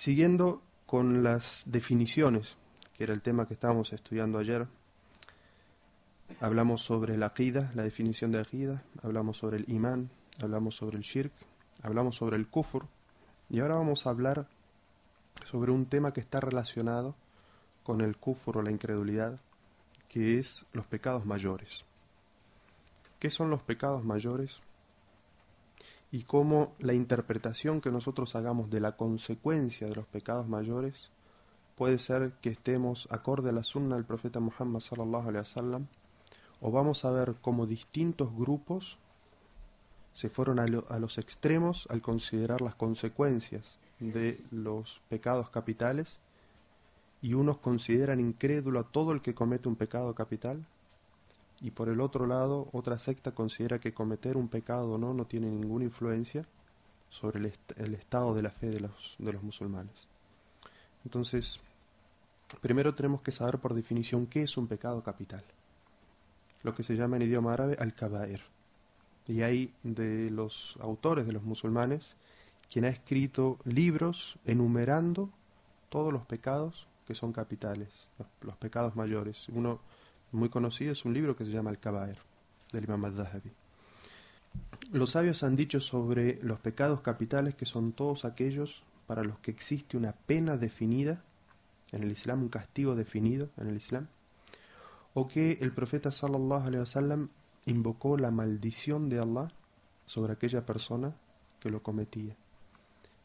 Siguiendo con las definiciones, que era el tema que estábamos estudiando ayer, hablamos sobre la aqida, la definición de aqida, hablamos sobre el imán, hablamos sobre el shirk, hablamos sobre el kufur, y ahora vamos a hablar sobre un tema que está relacionado con el kufur o la incredulidad, que es los pecados mayores. ¿Qué son los pecados mayores? Y cómo la interpretación que nosotros hagamos de la consecuencia de los pecados mayores puede ser que estemos acorde a la sunna del profeta Muhammad sallallahu alaihi wasallam o vamos a ver cómo distintos grupos se fueron a, a, los extremos al considerar las consecuencias de los pecados capitales y unos consideran incrédulo a todo el que comete un pecado capital y por el otro lado otra secta considera que cometer un pecado o no no tiene ninguna influencia sobre el, el estado de la fe de los, de los musulmanes. Entonces, primero tenemos que saber por definición qué es un pecado capital. Lo que se llama en idioma árabe al-kabair. Y hay de los autores de los musulmanes quien ha escrito libros enumerando todos los pecados que son capitales, los, los pecados mayores. Uno muy conocido es un libro que se llama Al-Kabair, del Imam al-Zahabi. Los sabios han dicho sobre los pecados capitales que son todos aquellos para los que existe una pena definida en el Islam, un castigo definido en el Islam, o que el profeta sallallahu alaihi wasallam invocó la maldición de Allah sobre aquella persona que lo cometía.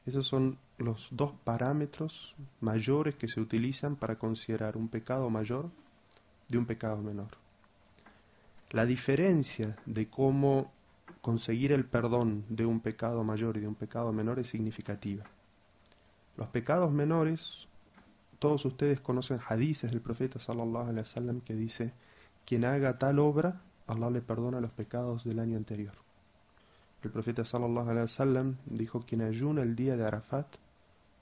Esos son los dos parámetros mayores que se utilizan para considerar un pecado mayor de un pecado menor. La diferencia de cómo conseguir el perdón de un pecado mayor y de un pecado menor es significativa. Los pecados menores, todos ustedes conocen hadices del profeta sallallahu alaihi wasallam que dice, quien haga tal obra, Allah le perdona los pecados del año anterior. El profeta sallallahu alaihi wasallam dijo, quien ayuna el día de Arafat,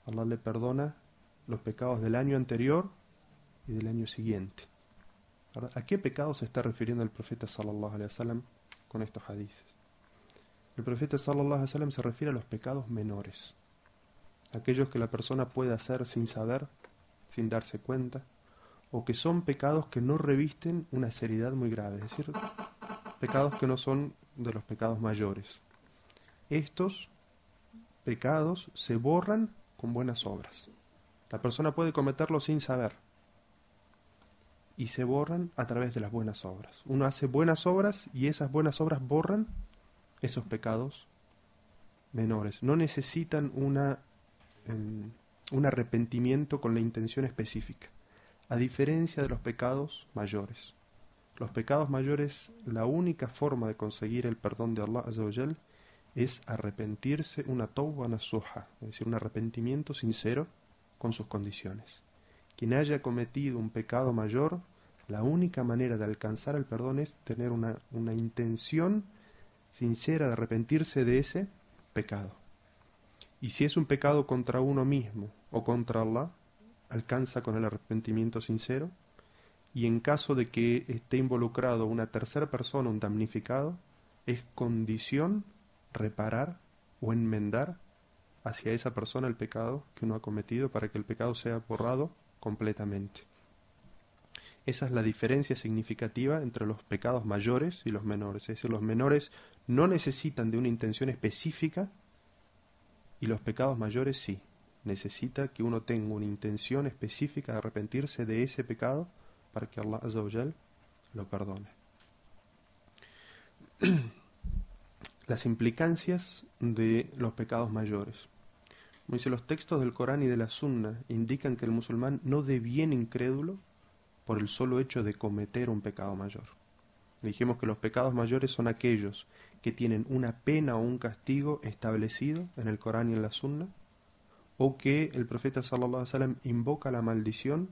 Allah le perdona los pecados del año anterior y del año siguiente. ¿A qué pecado se está refiriendo el profeta sallallahu alaihi wasallam con estos hadices? El profeta sallallahu alaihi wasallam se refiere a los pecados menores, aquellos que la persona puede hacer sin saber, sin darse cuenta, o que son pecados que no revisten una seriedad muy grave, es decir, pecados que no son de los pecados mayores. Estos pecados se borran con buenas obras. La persona puede cometerlos sin saber, y se borran a través de las buenas obras. Uno hace buenas obras y esas buenas obras borran esos pecados menores. No necesitan una, um, un arrepentimiento con la intención específica, a diferencia de los pecados mayores. Los pecados mayores, la única forma de conseguir el perdón de Allah Azzawajal es arrepentirse una tawba nasuha, es decir, un arrepentimiento sincero con sus condiciones. Quien haya cometido un pecado mayor, la única manera de alcanzar el perdón es tener una, una intención sincera de arrepentirse de ese pecado. Y si es un pecado contra uno mismo o contra Allah, alcanza con el arrepentimiento sincero. Y en caso de que esté involucrado una tercera persona, un damnificado, es condición reparar o enmendar hacia esa persona el pecado que uno ha cometido para que el pecado sea borrado completamente. Esa es la diferencia significativa entre los pecados mayores y los menores. Es decir, los menores no necesitan de una intención específica y los pecados mayores sí. Necesita que uno tenga una intención específica de arrepentirse de ese pecado para que Allah Azzawajal lo perdone. Las implicancias de los pecados mayores. Dice, los textos del Corán y de la Sunna indican que el musulmán no deviene incrédulo por el solo hecho de cometer un pecado mayor. Dijimos que los pecados mayores son aquellos que tienen una pena o un castigo establecido en el Corán y en la Sunna, o que el profeta sallallahu alaihi wasallam invoca la maldición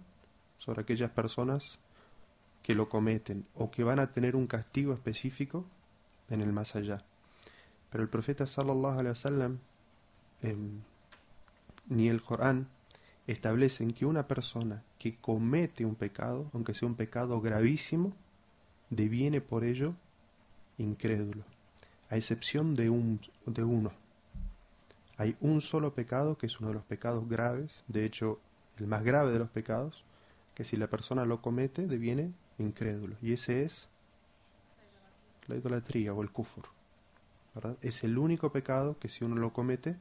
sobre aquellas personas que lo cometen o que van a tener un castigo específico en el más allá. Pero el profeta sallallahu alaihi wasallam eh, ni el Corán establecen que una persona que comete un pecado, aunque sea un pecado gravísimo, deviene por ello incrédulo, a excepción de, un, de uno, hay un solo pecado que es uno de los pecados graves, de hecho el más grave de los pecados, que si la persona lo comete deviene incrédulo. Y ese es la idolatría o el kufur. Es el único pecado que si uno lo comete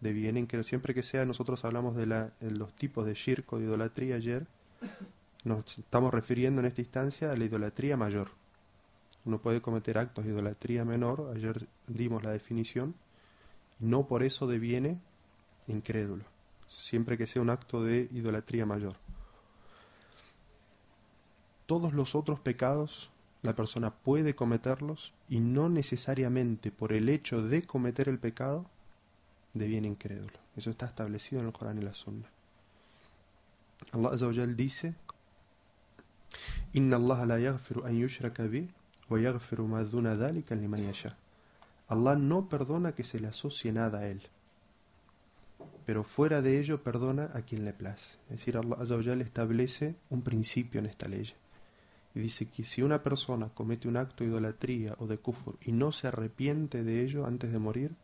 deviene incrédulo. Siempre que sea, nosotros hablamos de, la, los tipos de shirk de idolatría ayer, nos estamos refiriendo en esta instancia a la idolatría mayor. Uno puede cometer actos de idolatría menor, ayer dimos la definición, no por eso deviene incrédulo, siempre que sea un acto de idolatría mayor. Todos los otros pecados la persona puede cometerlos y no necesariamente por el hecho de cometer el pecado deviene incrédulo. Eso está establecido en el Corán y la Sunna. Allah Azza dice: Inna Allah la yaghfiru an yushraka wa yaghfiru ma duna dhalika liman yasha. Allah no perdona que se le asocie nada a él, pero fuera de ello perdona a quien le place. Es decir, Allah Azza establece un principio en esta ley. Y dice que si una persona comete un acto de idolatría o de kufur y no se arrepiente de ello antes de morir,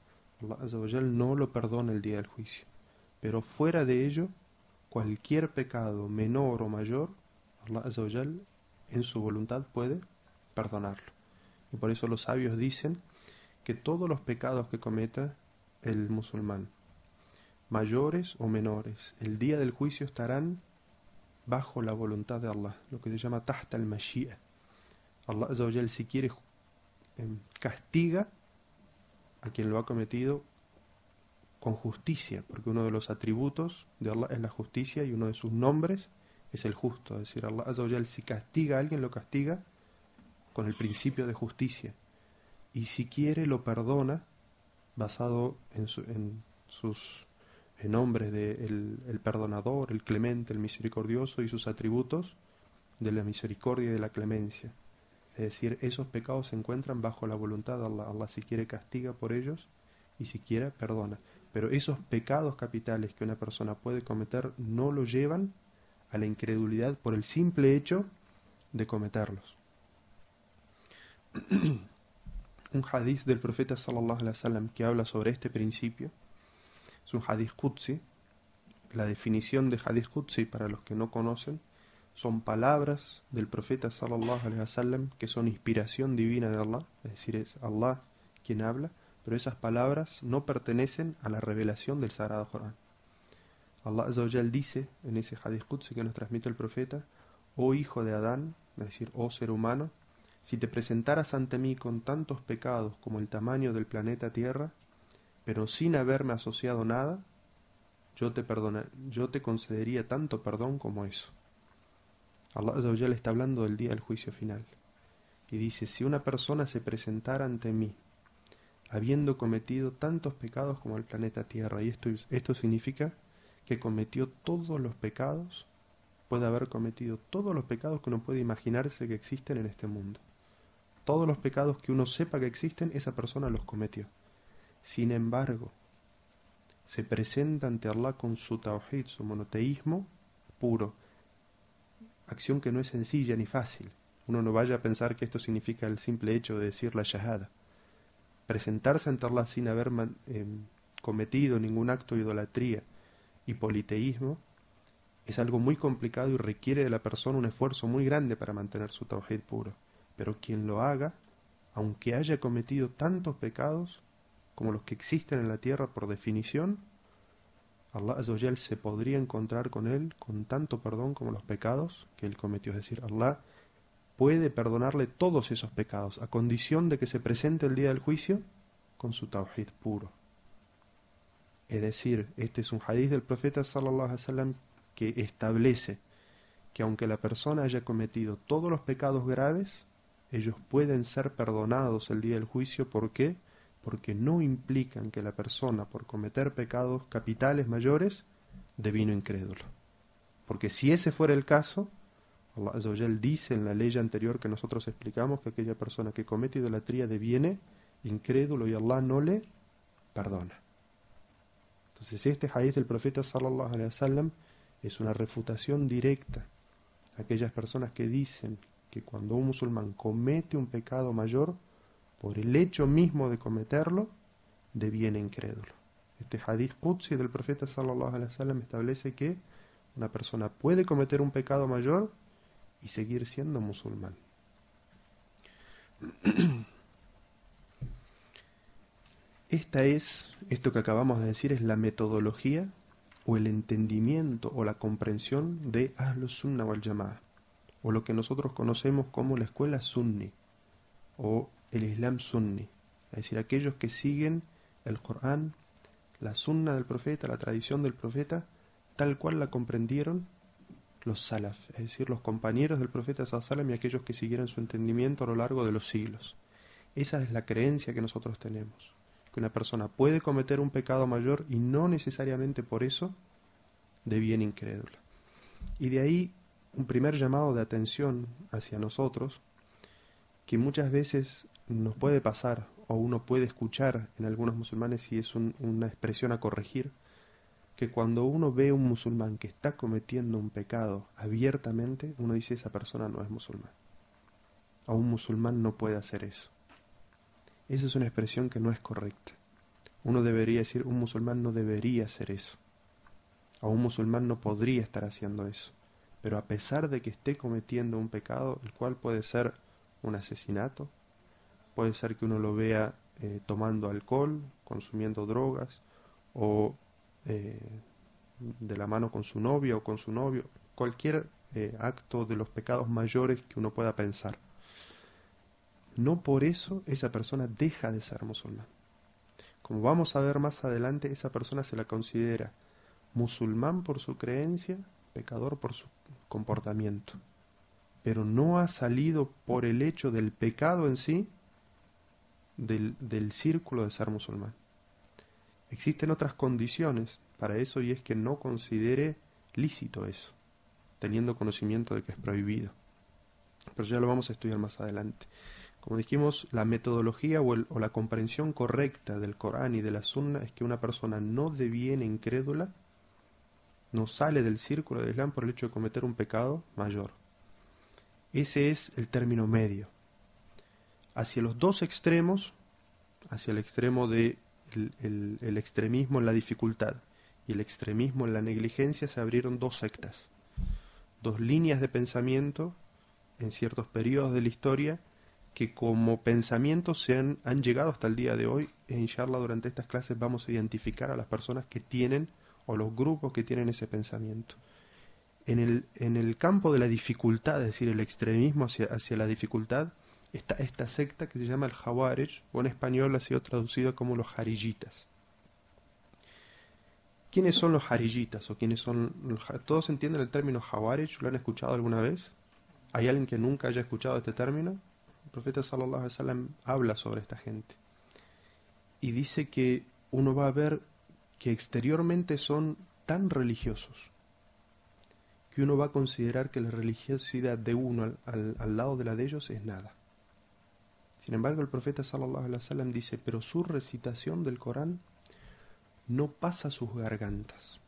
Allah no lo perdona el día del juicio. Pero fuera de ello, cualquier pecado menor o mayor, Allah Azza en su voluntad puede perdonarlo. Y por eso los sabios dicen que todos los pecados que cometa el musulmán, mayores o menores, el día del juicio estarán bajo la voluntad de Allah, lo que se llama tahta al mashia. Allah si quiere em, castiga a quien lo ha cometido con justicia, porque uno de los atributos de Allah es la justicia y uno de sus nombres es el justo. Es decir, Allah si castiga a alguien lo castiga con el principio de justicia y si quiere lo perdona basado en, sus nombres de el, perdonador, el clemente, el misericordioso y sus atributos de la misericordia y de la clemencia. Es decir, esos pecados se encuentran bajo la voluntad de Allah. Allah si quiere castiga por ellos y si quiere perdona. Pero esos pecados capitales que una persona puede cometer no lo llevan a la incredulidad por el simple hecho de cometerlos. un hadith del profeta sallallahu alaihi wasallam que habla sobre este principio. Es un hadith Qudsi. La definición de hadith Qudsi para los que no conocen son palabras del profeta sallallahu alaihi wasallam que son inspiración divina de Allah, es decir, es Allah quien habla, pero esas palabras no pertenecen a la revelación del Sagrado Corán. Allah Azawajal dice en ese hadith que nos transmite el profeta, oh hijo de Adán, es decir, oh ser humano, si te presentaras ante mí con tantos pecados como el tamaño del planeta Tierra, pero sin haberme asociado nada, yo te perdona, yo te concedería tanto perdón como eso. Allah le está hablando del día del juicio final. Y dice, si una persona se presentara ante mí, habiendo cometido tantos pecados como el planeta Tierra, y esto, esto significa que cometió todos los pecados, puede haber cometido todos los pecados que uno puede imaginarse que existen en este mundo. Todos los pecados que uno sepa que existen, esa persona los cometió. Sin embargo, se presenta ante Allah con su tawhid, su monoteísmo puro. Acción que no es sencilla ni fácil. Uno no vaya a pensar que esto significa el simple hecho de decir la shahada. Presentarse ante Allah sin haber em, cometido ningún acto de idolatría y politeísmo es algo muy complicado y requiere de la persona un esfuerzo muy grande para mantener su tawhid puro. Pero quien lo haga, aunque haya cometido tantos pecados como los que existen en la tierra por definición, Allah Azzawajal se podría encontrar con él con tanto perdón como los pecados que él cometió. Es decir, Allah puede perdonarle todos esos pecados a condición de que se presente el día del juicio con su tawhid puro. Es decir, este es un hadith del profeta sallallahu alaihi wasallam que establece que aunque la persona haya cometido todos los pecados graves, ellos pueden ser perdonados el día del juicio. ¿Por qué? Porque no implican que la persona, por cometer pecados capitales mayores, devino incrédulo. Porque si ese fuera el caso, Allah dice en la ley anterior que nosotros explicamos que aquella persona que comete idolatría deviene incrédulo y Allah no le perdona. Entonces este hadith del profeta sallallahu alaihi wasallam es una refutación directa a aquellas personas que dicen que cuando un musulmán comete un pecado mayor, por el hecho mismo de cometerlo, deviene incrédulo. Este hadith Qudsi del profeta sallallahu alaihi wasallam establece que una persona puede cometer un pecado mayor y seguir siendo musulmán. Esta es, esto que acabamos de decir, es la metodología o el entendimiento o la comprensión de Ahlus Sunnah wal Jama'ah, o lo que nosotros conocemos como la escuela sunni o el Islam sunni, es decir, aquellos que siguen el Corán, la sunna del profeta, la tradición del profeta, tal cual la comprendieron los salaf, es decir, los compañeros del profeta sallam y aquellos que siguieron su entendimiento a lo largo de los siglos. Esa es la creencia que nosotros tenemos, que una persona puede cometer un pecado mayor y no necesariamente por eso de bien incrédula. Y de ahí un primer llamado de atención hacia nosotros, que muchas veces nos puede pasar o uno puede escuchar en algunos musulmanes si es una expresión a corregir, que cuando uno ve a un musulmán que está cometiendo un pecado abiertamente, uno dice esa persona no es musulmán. A un musulmán no puede hacer eso. Esa es una expresión que no es correcta. Uno debería decir un musulmán no debería hacer eso. A un musulmán no podría estar haciendo eso. Pero a pesar de que esté cometiendo un pecado, el cual puede ser un asesinato, puede ser que uno lo vea eh, tomando alcohol, consumiendo drogas o eh, de la mano con su novia o con su novio, cualquier eh, acto de los pecados mayores que uno pueda pensar. No por eso esa persona deja de ser musulmán. Como vamos a ver más adelante, esa persona se la considera musulmán por su creencia, pecador por su comportamiento. Pero no ha salido por el hecho del pecado en sí del, círculo de ser musulmán. Existen otras condiciones para eso y es que no considere lícito eso, teniendo conocimiento de que es prohibido. Pero ya lo vamos a estudiar más adelante. Como dijimos, la metodología o, o la comprensión correcta del Corán y de la Sunna es que una persona no deviene incrédula, no sale del círculo del Islam por el hecho de cometer un pecado mayor. Ese es el término medio. Hacia los dos extremos, hacia el extremo de el, extremismo en la dificultad y el extremismo en la negligencia se abrieron dos sectas, dos líneas de pensamiento en ciertos periodos de la historia que como pensamientos se han, llegado hasta el día de hoy e inshallah durante estas clases vamos a identificar a las personas que tienen o los grupos que tienen ese pensamiento. En el, en el campo de la dificultad, es decir, el extremismo hacia, hacia la dificultad, esta, esta secta que se llama el Jawarij, o en español ha sido traducido como los Harillitas. ¿Quiénes son los Harillitas? ¿O quiénes son ¿Todos entienden el término Jawarij? ¿Lo han escuchado alguna vez? ¿Hay alguien que nunca haya escuchado este término? El profeta sallallahu alaihi wasallam habla sobre esta gente. Y dice que uno va a ver que exteriormente son tan religiosos que uno va a considerar que la religiosidad de uno al, al lado de la de ellos es nada. Sin embargo, el profeta sallallahu alaihi wasallam dice, pero su recitación del Corán no pasa sus gargantas.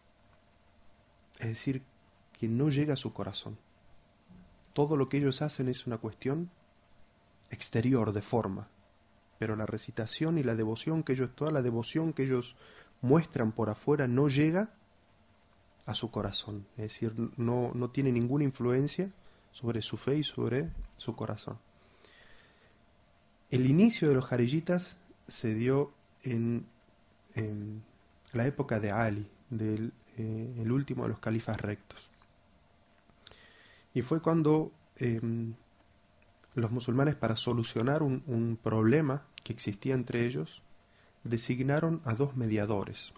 Es decir, que no llega a su corazón. Todo lo que ellos hacen es una cuestión exterior, de forma. Pero la recitación y la devoción que ellos, toda la devoción que ellos muestran por afuera no llega a su corazón. Es decir, no, no tiene ninguna influencia sobre su fe y sobre su corazón. El inicio de los jarillitas se dio en, la época de Ali, del eh, el último de los califas rectos. Y fue cuando em, los musulmanes, para solucionar un, problema que existía entre ellos, designaron a dos mediadores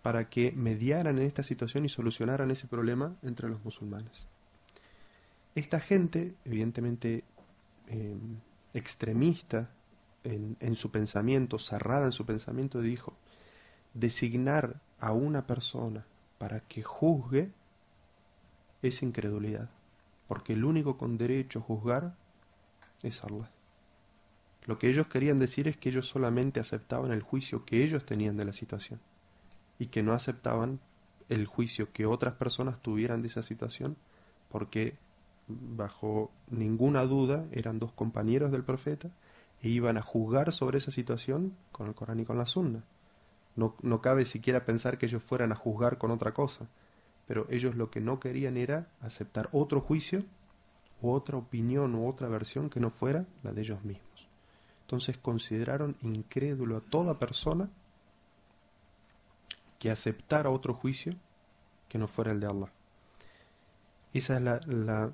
para que mediaran en esta situación y solucionaran ese problema entre los musulmanes. Esta gente, evidentemente, em, extremista en, su pensamiento, cerrada en su pensamiento, dijo, designar a una persona para que juzgue es incredulidad, porque el único con derecho a juzgar es Allah. Lo que ellos querían decir es que ellos solamente aceptaban el juicio que ellos tenían de la situación y que no aceptaban el juicio que otras personas tuvieran de esa situación porque bajo ninguna duda eran dos compañeros del profeta e iban a juzgar sobre esa situación con el Corán y con la Sunna. No, no cabe siquiera pensar que ellos fueran a juzgar con otra cosa, pero ellos lo que no querían era aceptar otro juicio u otra opinión u otra versión que no fuera la de ellos mismos. Entonces consideraron incrédulo a toda persona que aceptara otro juicio que no fuera el de Allah. Esa es la,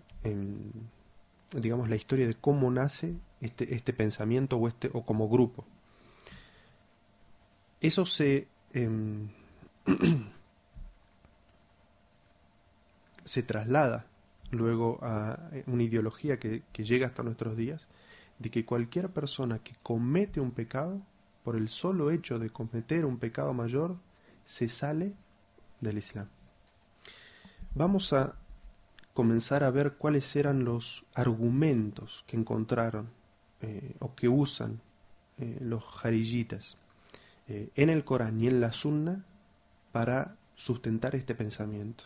digamos, la historia de cómo nace este, este pensamiento o, este, o como grupo. Eso se, em, se traslada luego a una ideología que, que llega hasta nuestros días, de que cualquier persona que comete un pecado, por el solo hecho de cometer un pecado mayor, se sale del Islam. Vamos a comenzar a ver cuáles eran los argumentos que encontraron eh, o que usan eh, los jariyitas eh, en el Corán y en la Sunna para sustentar este pensamiento.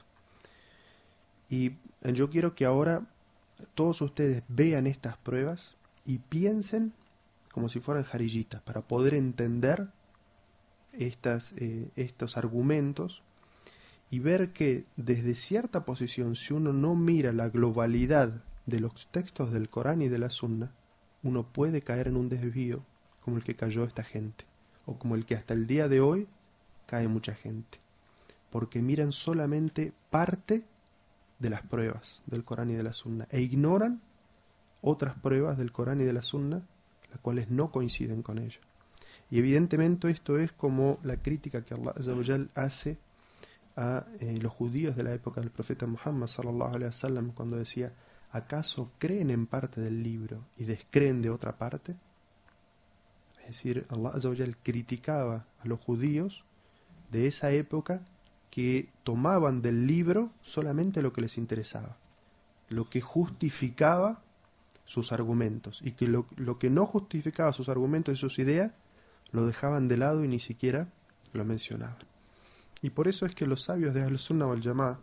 Y yo quiero que ahora todos ustedes vean estas pruebas y piensen como si fueran jariyitas para poder entender estas, estos argumentos y ver que desde cierta posición, si uno no mira la globalidad de los textos del Corán y de la Sunna, uno puede caer en un desvío como el que cayó esta gente, o como el que hasta el día de hoy cae mucha gente, porque miran solamente parte de las pruebas del Corán y de la Sunna, e ignoran otras pruebas del Corán y de la Sunna, las cuales no coinciden con ello. Y evidentemente esto es como la crítica que Allah hace a eh, los judíos de la época del profeta Muhammad sallallahu alaihi wasallam cuando decía ¿acaso creen en parte del libro y descreen de otra parte? Es decir, Allah criticaba a los judíos de esa época que tomaban del libro solamente lo que les interesaba, lo que justificaba sus argumentos, y que lo, lo que no justificaba sus argumentos y sus ideas lo dejaban de lado y ni siquiera lo mencionaban. Y por eso es que los sabios de Al-Sunnah wal Jama'ah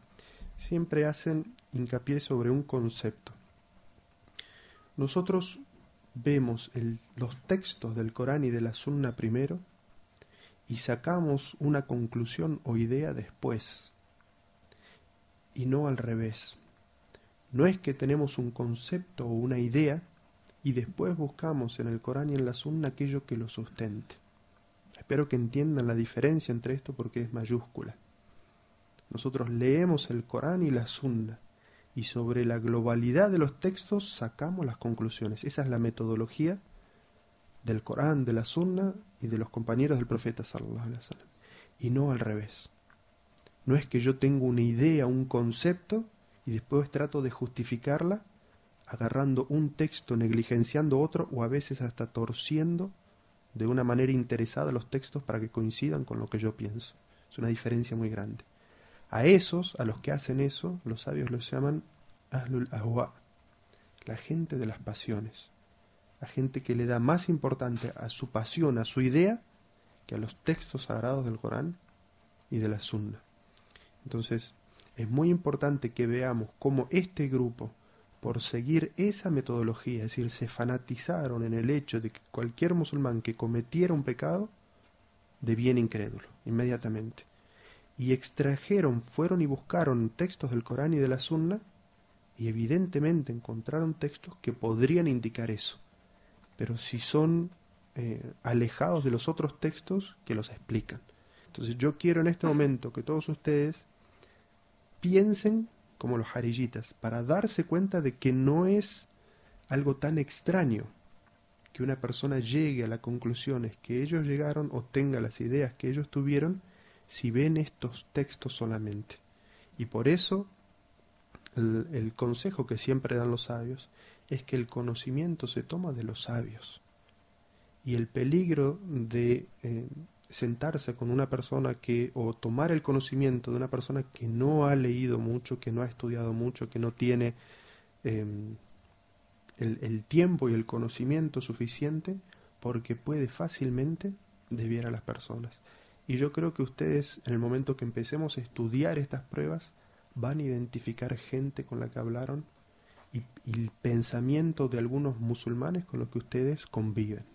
siempre hacen hincapié sobre un concepto. Nosotros vemos los textos del Corán y de la Sunna primero y sacamos una conclusión o idea después, y no al revés. No es que tenemos un concepto o una idea y después buscamos en el Corán y en la Sunna aquello que lo sustente. Espero que entiendan la diferencia entre esto porque es mayúscula. Nosotros leemos el Corán y la Sunna y sobre la globalidad de los textos sacamos las conclusiones. Esa es la metodología del Corán, de la Sunna y de los compañeros del profeta sallallahu alaihi wasallam. Y no al revés. No es que yo tengo una idea, un concepto y después trato de justificarla agarrando un texto, negligenciando otro o a veces hasta torciendo de una manera interesada los textos para que coincidan con lo que yo pienso. Es una diferencia muy grande. A esos, a los que hacen eso, los sabios los llaman Ahlul Ahwa, la gente de las pasiones, la gente que le da más importante a su pasión, a su idea, que a los textos sagrados del Corán y de la Sunna. Entonces, es muy importante que veamos cómo este grupo por seguir esa metodología, es decir, se fanatizaron en el hecho de que cualquier musulmán que cometiera un pecado bien incrédulo, inmediatamente. Y extrajeron, fueron y buscaron textos del Corán y de la Sunna, y evidentemente encontraron textos que podrían indicar eso. Pero si son eh, alejados de los otros textos que los explican. Entonces yo quiero en este momento que todos ustedes piensen como los jarillitas, para darse cuenta de que no es algo tan extraño que una persona llegue a las conclusiones que ellos llegaron o tenga las ideas que ellos tuvieron si ven estos textos solamente. Y por eso el, consejo que siempre dan los sabios es que el conocimiento se toma de los sabios. Y el peligro de eh, sentarse con una persona que, o tomar el conocimiento de una persona que no ha leído mucho, que no ha estudiado mucho, que no tiene em, el, tiempo y el conocimiento suficiente, porque puede fácilmente desviar a las personas. Y yo creo que ustedes, en el momento que empecemos a estudiar estas pruebas, van a identificar gente con la que hablaron y el pensamiento de algunos musulmanes con los que ustedes conviven.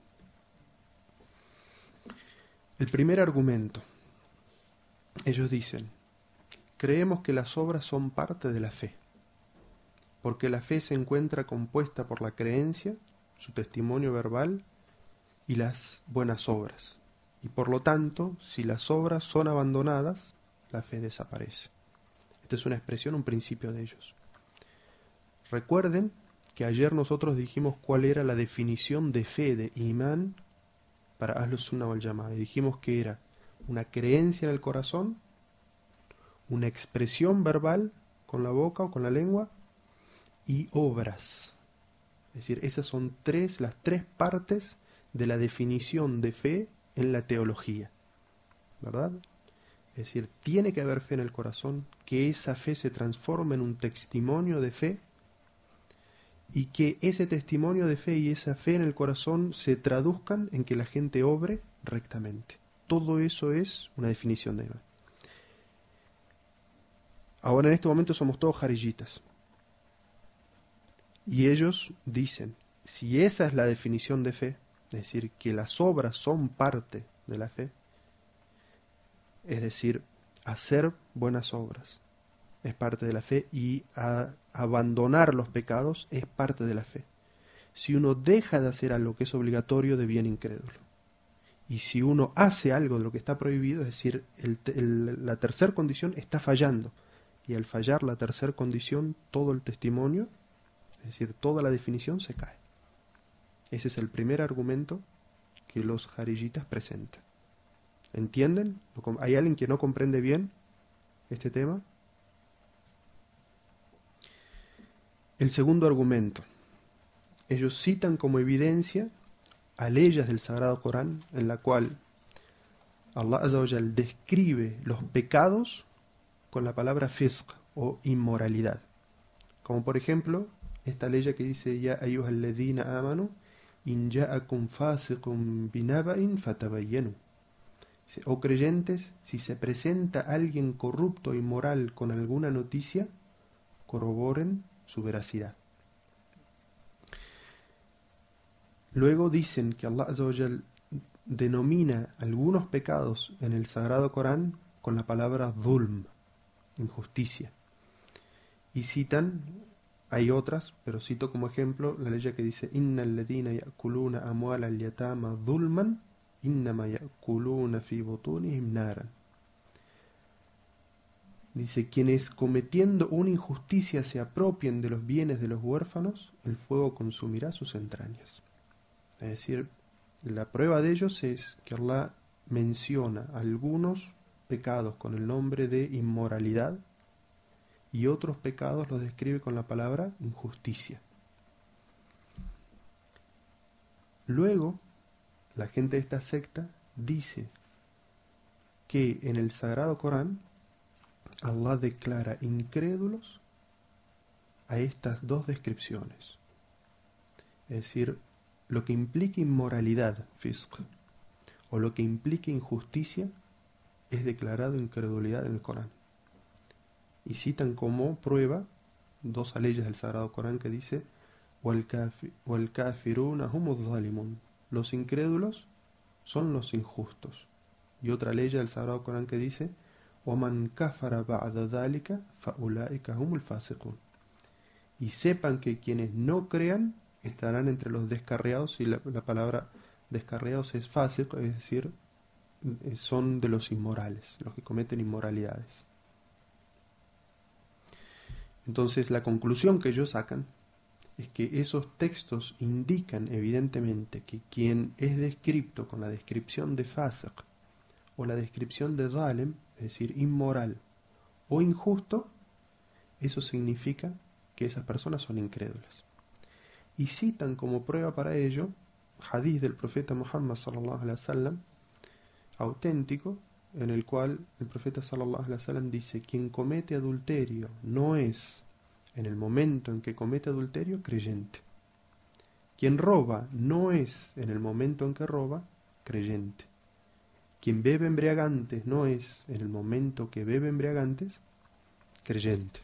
El primer argumento. Ellos dicen, creemos que las obras son parte de la fe, porque la fe se encuentra compuesta por la creencia, su testimonio verbal y las buenas obras. Y por lo tanto, si las obras son abandonadas, la fe desaparece. Esta es una expresión, un principio de ellos. Recuerden que ayer nosotros dijimos cuál era la definición de fe, de imán, para Ahlus Sunnah wal. Y dijimos que era una creencia en el corazón, una expresión verbal con la boca o con la lengua y obras. Es decir, esas son tres, las tres partes de la definición de fe en la teología. ¿Verdad? Es decir, tiene que haber fe en el corazón, que esa fe se transforme en un testimonio de fe y que ese testimonio de fe y esa fe en el corazón se traduzcan en que la gente obre rectamente. Todo eso es una definición de fe. Ahora en este momento somos todos jarillitas. Y ellos dicen, si esa es la definición de fe, es decir, que las obras son parte de la fe, es decir, hacer buenas obras es parte de la fe y abandonar los pecados es parte de la fe. Si uno deja de hacer algo que es obligatorio, bien incrédulo. Y si uno hace algo de lo que está prohibido, es decir, la tercera condición está fallando. Y al fallar la tercera condición, todo el testimonio, es decir, toda la definición se cae. Ese es el primer argumento que los jarillitas presentan. ¿Entienden? ¿Hay alguien que no comprende bien este tema? El segundo argumento. Ellos citan como evidencia a leyes del Sagrado Corán en la cual Allah describe los pecados con la palabra fisq o inmoralidad. Como por ejemplo esta ley que dice ya ayyuhalladhina amanu in ja'akum fasiqun binaba'in fatabayyanu. O oh creyentes, si se presenta alguien corrupto y moral con alguna noticia, corroboren su veracidad. Luego dicen que Allah denomina algunos pecados en el Sagrado Corán con la palabra dhulm, injusticia. Y citan, hay otras, pero cito como ejemplo la ley que dice Inna ladina yakuluna amual al yatama dhulman innama yakuluna fi butunihim naran. Dice, quienes cometiendo una injusticia se apropien de los bienes de los huérfanos, el fuego consumirá sus entrañas. Es decir, la prueba de ellos es que Allah menciona algunos pecados con el nombre de inmoralidad y otros pecados los describe con la palabra injusticia. Luego, la gente de esta secta dice que en el Sagrado Corán Allah declara incrédulos a estas dos descripciones. Es decir, lo que implica inmoralidad, fisq, o lo que implica injusticia, es declarado incredulidad en el Corán. Y citan como prueba dos leyes del Sagrado Corán que dice, los incrédulos son los injustos. Y otra ley del Sagrado Corán que dice, y sepan que quienes no crean estarán entre los descarriados y la, palabra descarriados es fácil, es decir, eh, son de los inmorales, los que cometen inmoralidades. Entonces la conclusión que ellos sacan es que esos textos indican evidentemente que quien es descrito con la descripción de Fasq o la descripción de Zalem es decir, inmoral o injusto, eso significa que esas personas son incrédulas. Y citan como prueba para ello hadith del profeta Muhammad sallallahu alaihi wasallam auténtico en el cual el profeta sallallahu alaihi wasallam dice quien comete adulterio no es en el momento en que comete adulterio creyente. Quien roba no es en el momento en que roba creyente. Quien bebe embriagantes no es, en el momento que bebe embriagantes, creyente.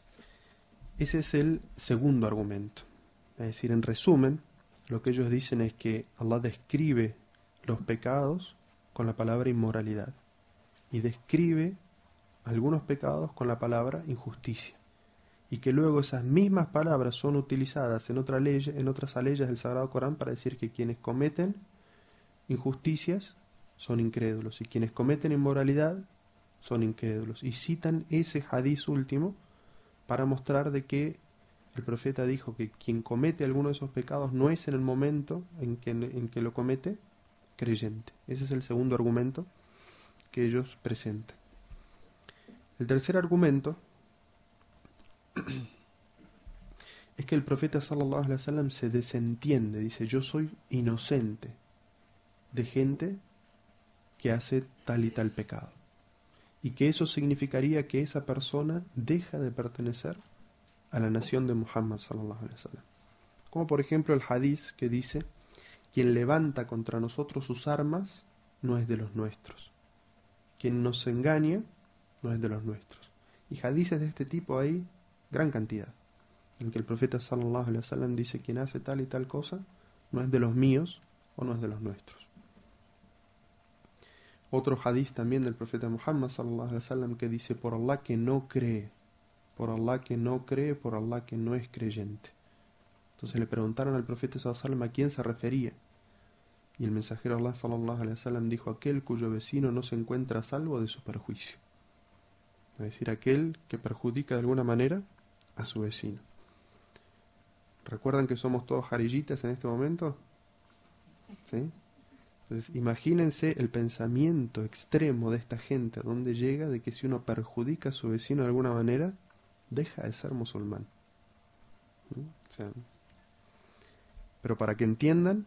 Ese es el segundo argumento. Es decir, en resumen, lo que ellos dicen es que Allah describe los pecados con la palabra inmoralidad y describe algunos pecados con la palabra injusticia y que luego esas mismas palabras son utilizadas en, otra ley, en otras leyes del Sagrado Corán para decir que quienes cometen injusticias son incrédulos y quienes cometen inmoralidad son incrédulos y citan ese hadiz último para mostrar de que el profeta dijo que quien comete alguno de esos pecados no es en el momento en que, en que lo comete creyente. Ese es el segundo argumento que ellos presentan. El tercer argumento es que el profeta sallallahu alaihi wasallam se desentiende, dice, "Yo soy inocente de gente que hace tal y tal pecado." Y que eso significaría que esa persona deja de pertenecer a la nación de Muhammad. Como por ejemplo el hadith que dice, "Quien levanta contra nosotros sus armas no es de los nuestros." Quien nos engaña no es de los nuestros. Y hadices de este tipo hay gran cantidad, en que el profeta sallallahu alaihi wasallam dice quien hace tal y tal cosa no es de los míos o no es de los nuestros. Otro hadiz también del profeta Muhammad sallallahu alaihi wasallam que dice por Allah que no cree, por Allah que no cree, por Allah que no es creyente. Entonces le preguntaron al profeta sallallahu alaihi wasallam a quién se refería. Y el mensajero Allah sallallahu alaihi wasallam dijo aquel cuyo vecino no se encuentra salvo de su perjuicio. Es decir, aquel que perjudica de alguna manera a su vecino. ¿Recuerdan que somos todos jarillitas en este momento? ¿Sí? Entonces, imagínense el pensamiento extremo de esta gente, a dónde llega de que si uno perjudica a su vecino de alguna manera, deja de ser musulmán. pero para que entiendan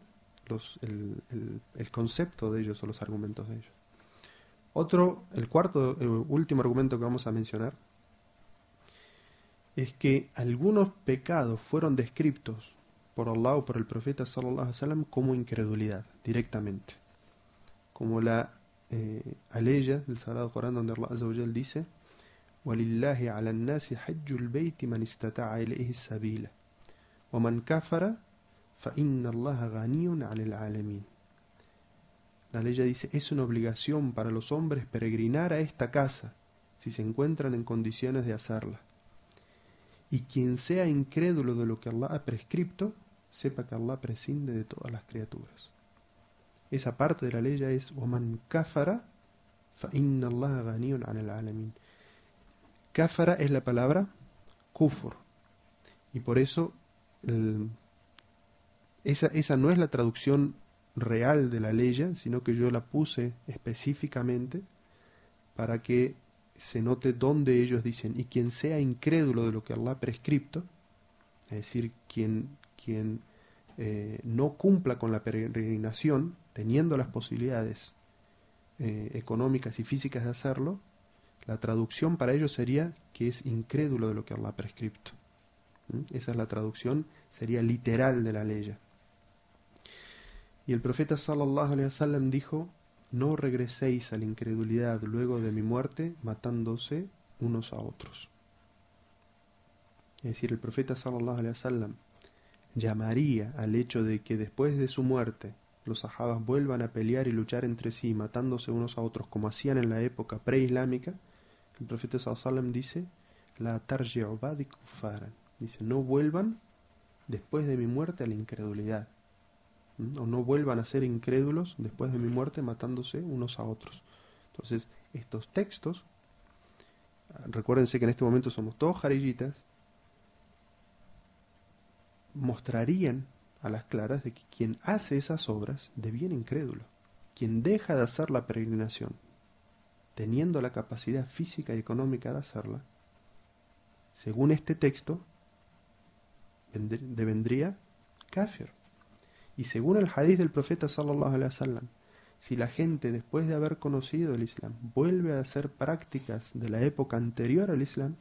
el, concepto de ellos o los argumentos de ellos. Otro, el cuarto, el último argumento que vamos a mencionar es que algunos pecados fueron descritos por Allah o por el profeta sallallahu alaihi wasallam como incredulidad directamente. Como la eh, aleya del Sagrado Corán donde Allah azza dice: "Walillahi 'ala an-nasi hajjul bayti man istata'a ilayhi sabila, wa man kafara la ley dice, es una obligación para los hombres peregrinar a esta casa si se encuentran en condiciones de hacerla. Y quien sea incrédulo de lo que Allah ha prescripto, sepa que Allah prescinde de todas las criaturas. Esa parte de la ley es Oman kafara fa inna Allah alamin. Kafara es la palabra kufur. Y por eso esa, esa no es la traducción real de la ley, sino que yo la puse específicamente para que se note dónde ellos dicen, y quien sea incrédulo de lo que Allah ha prescripto, es decir, quien, quien eh, no cumpla con la peregrinación, teniendo las posibilidades eh, económicas y físicas de hacerlo, la traducción para ellos sería que es incrédulo de lo que Allah ha prescripto. ¿Mm? Esa es la traducción, sería literal de la ley. Y el profeta sallallahu alaihi wasallam dijo: No regreséis a la incredulidad luego de mi muerte, matándose unos a otros. Es decir, el profeta sallallahu alaihi wasallam llamaría al hecho de que después de su muerte los sahabas vuelvan a pelear y luchar entre sí, matándose unos a otros como hacían en la época preislámica. El profeta wasallam dice: La tarji'u Dice: No vuelvan después de mi muerte a la incredulidad o no vuelvan a ser incrédulos después de mi muerte matándose unos a otros. Entonces, estos textos, recuérdense que en este momento somos todos jarillitas, mostrarían a las claras de que quien hace esas obras de bien incrédulo, quien deja de hacer la peregrinación, teniendo la capacidad física y económica de hacerla, según este texto, devendría kafir. Y según el hadith del profeta sallallahu alaihi wasallam, si la gente después de haber conocido el Islam vuelve a hacer prácticas de la época anterior al Islam,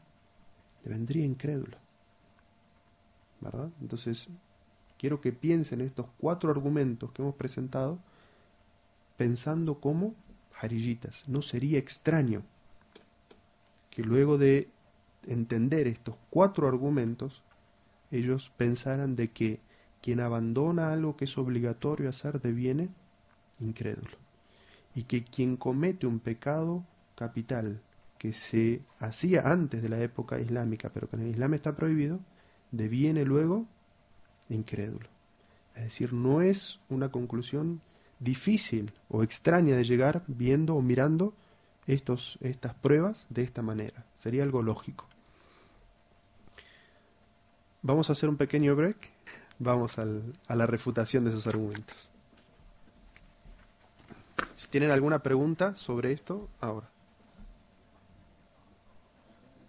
le vendría incrédulo. Entonces, quiero que piensen estos cuatro argumentos que hemos presentado pensando como jarillitas. No sería extraño que luego de entender estos cuatro argumentos, ellos pensaran de que quien abandona algo que es obligatorio hacer deviene incrédulo. y que quien comete un pecado capital que se hacía antes de la época islámica, pero que en el Islam está prohibido, deviene luego incrédulo. Es decir, no es una conclusión difícil o extraña de llegar viendo o mirando estos, estas pruebas de esta manera. Sería algo lógico. Vamos a hacer un pequeño break. Vamos al, a la refutación de esos argumentos. Si tienen alguna pregunta sobre esto, ahora.